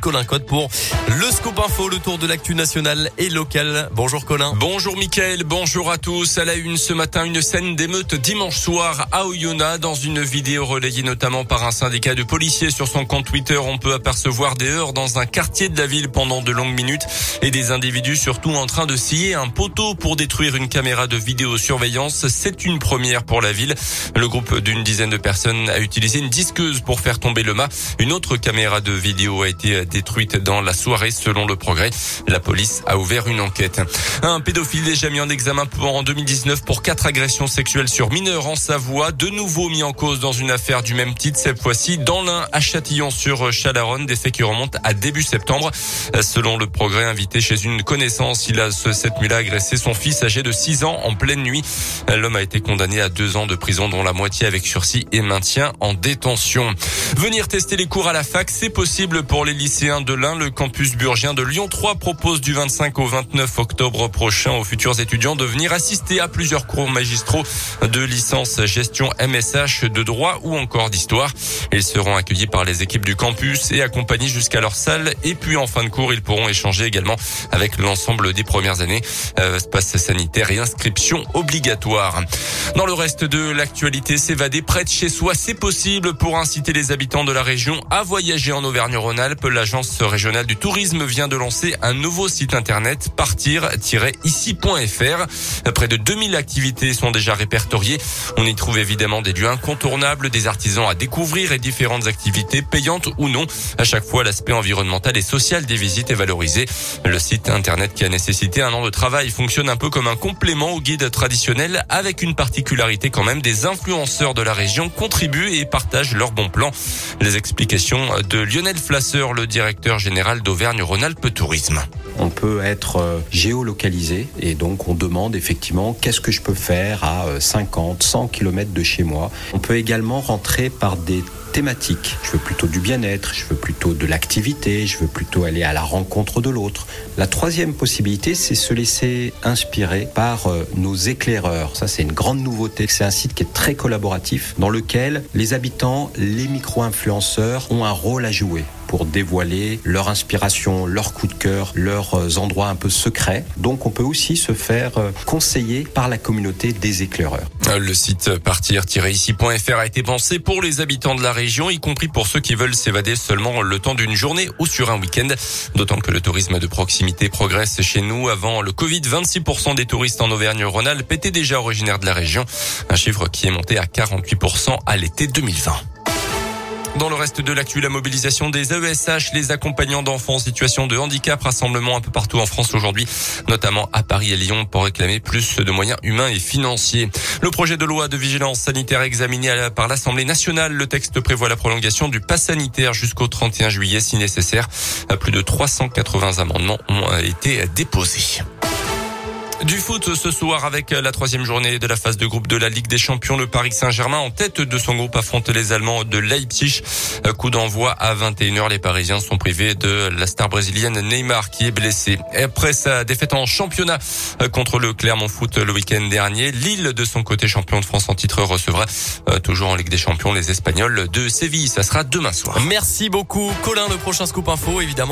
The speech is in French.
Colin Cotte pour le Scoop Info, le tour de l'actu nationale et locale. Bonjour Colin. Bonjour Mickaël, bonjour à tous. À la une ce matin, une scène d'émeute dimanche soir à Oyonnax. Dans une vidéo relayée notamment par un syndicat de policiers sur son compte Twitter, on peut apercevoir des heurts dans un quartier de la ville pendant de longues minutes et des individus surtout en train de scier un poteau pour détruire une caméra de vidéosurveillance. C'est une première pour la ville. Le groupe d'une dizaine de personnes a utilisé une disqueuse pour faire tomber le mât. Une autre caméra de vidéo a été détruite dans la soirée selon le progrès. La police a ouvert une enquête. Un pédophile déjà mis en examen en 2019 pour quatre agressions sexuelles sur mineurs en Savoie. De nouveau mis en cause dans une affaire du même titre, cette fois-ci dans l'un à Châtillon sur Chalaronne, des faits qui remontent à début septembre. Selon le progrès invité chez une connaissance, il a cette nuit-là agressé son fils âgé de 6 ans en pleine nuit. L'homme a été condamné à deux ans de prison dont la moitié avec sursis et maintien en détention. Venir tester les cours à la fac, c'est possible pour les lycéens de l'Ain. Le campus burgien de Lyon 3 propose du 25 au 29 octobre prochain aux futurs étudiants de venir assister à plusieurs cours magistraux de licence gestion MSH de droit ou encore d'histoire. Ils seront accueillis par les équipes du campus et accompagnés jusqu'à leur salle. Et puis en fin de cours, ils pourront échanger également avec l'ensemble des premières années. Euh, passe sanitaire et inscription obligatoire. Dans le reste de l'actualité, s'évader près de chez soi, c'est possible pour inciter les habitants de la région à voyager en Auvergne-Rhône-Alpes. L'agence régionale du tourisme vient de lancer un nouveau site internet partir-ici.fr. Près de 2000 activités sont déjà répertoriées. On y trouve évidemment des lieux incontournables, des artisans à découvrir et différentes activités payantes ou non. À chaque fois, l'aspect environnemental et social des visites est valorisé. Le site internet qui a nécessité un an de travail fonctionne un peu comme un complément au guide traditionnel avec une particularité quand même des influenceurs de la région contribuent et partagent leurs bons plans. Les explications de Lionel Flasseur, directeur général d'Auvergne-Rhône-Alpes Tourisme. On peut être euh, géolocalisé et donc on demande effectivement qu'est-ce que je peux faire à 50, 100 km de chez moi. On peut également rentrer par des thématiques. Je veux plutôt du bien-être, je veux plutôt de l'activité, je veux plutôt aller à la rencontre de l'autre. La troisième possibilité, c'est se laisser inspirer par euh, nos éclaireurs. Ça, c'est une grande nouveauté. C'est un site qui est très collaboratif dans lequel les habitants, les micro-influenceurs ont un rôle à jouer pour dévoiler leur inspiration, leur coup de cœur, leurs euh, endroits un peu secrets. Donc on peut aussi se faire euh, conseiller par la communauté des éclaireurs. Le site partir-ici.fr a été pensé pour les habitants de la région, y compris pour ceux qui veulent s'évader seulement le temps d'une journée ou sur un week-end. D'autant que le tourisme de proximité progresse chez nous. Avant le Covid, 26% des touristes en Auvergne-Rhône-Alpes étaient déjà originaires de la région. Un chiffre qui est monté à 48% à l'été 2020. Dans le reste de l'actu, la mobilisation des AESH, les accompagnants d'enfants en situation de handicap, rassemblement un peu partout en France aujourd'hui, notamment à Paris et Lyon pour réclamer plus de moyens humains et financiers. Le projet de loi de vigilance sanitaire examiné par l'Assemblée nationale, le texte prévoit la prolongation du pass sanitaire jusqu'au 31 juillet si nécessaire. Plus de 380 amendements ont été déposés. Du foot ce soir avec la troisième journée de la phase de groupe de la Ligue des Champions. Le Paris Saint-Germain en tête de son groupe affronte les Allemands de Leipzig. Coup d'envoi à 21h. Les Parisiens sont privés de la star brésilienne Neymar qui est blessé. après sa défaite en championnat contre le Clermont Foot le week-end dernier, Lille de son côté champion de France en titre recevra euh, toujours en Ligue des Champions les Espagnols de Séville. Ça sera demain soir. Merci beaucoup Colin. Le prochain scoop info évidemment.